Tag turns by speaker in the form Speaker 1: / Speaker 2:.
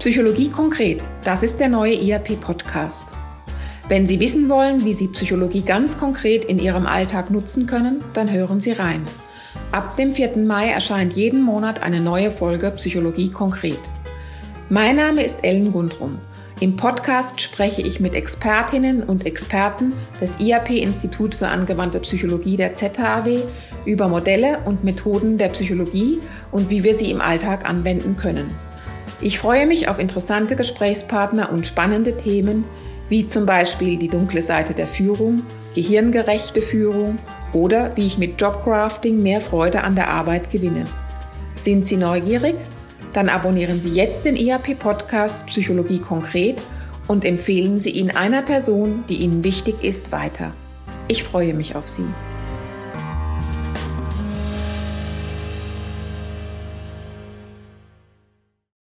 Speaker 1: Psychologie konkret, das ist der neue IAP-Podcast. Wenn Sie wissen wollen, wie Sie Psychologie ganz konkret in Ihrem Alltag nutzen können, dann hören Sie rein. Ab dem 4. Mai erscheint jeden Monat eine neue Folge Psychologie konkret. Mein Name ist Ellen Gundrum. Im Podcast spreche ich mit Expertinnen und Experten des IAP Institut für angewandte Psychologie der ZHAW über Modelle und Methoden der Psychologie und wie wir sie im Alltag anwenden können. Ich freue mich auf interessante Gesprächspartner und spannende Themen, wie zum Beispiel die dunkle Seite der Führung, gehirngerechte Führung oder wie ich mit Jobcrafting mehr Freude an der Arbeit gewinne. Sind Sie neugierig? Dann abonnieren Sie jetzt den EAP-Podcast Psychologie konkret und empfehlen Sie ihn einer Person, die Ihnen wichtig ist, weiter. Ich freue mich auf Sie.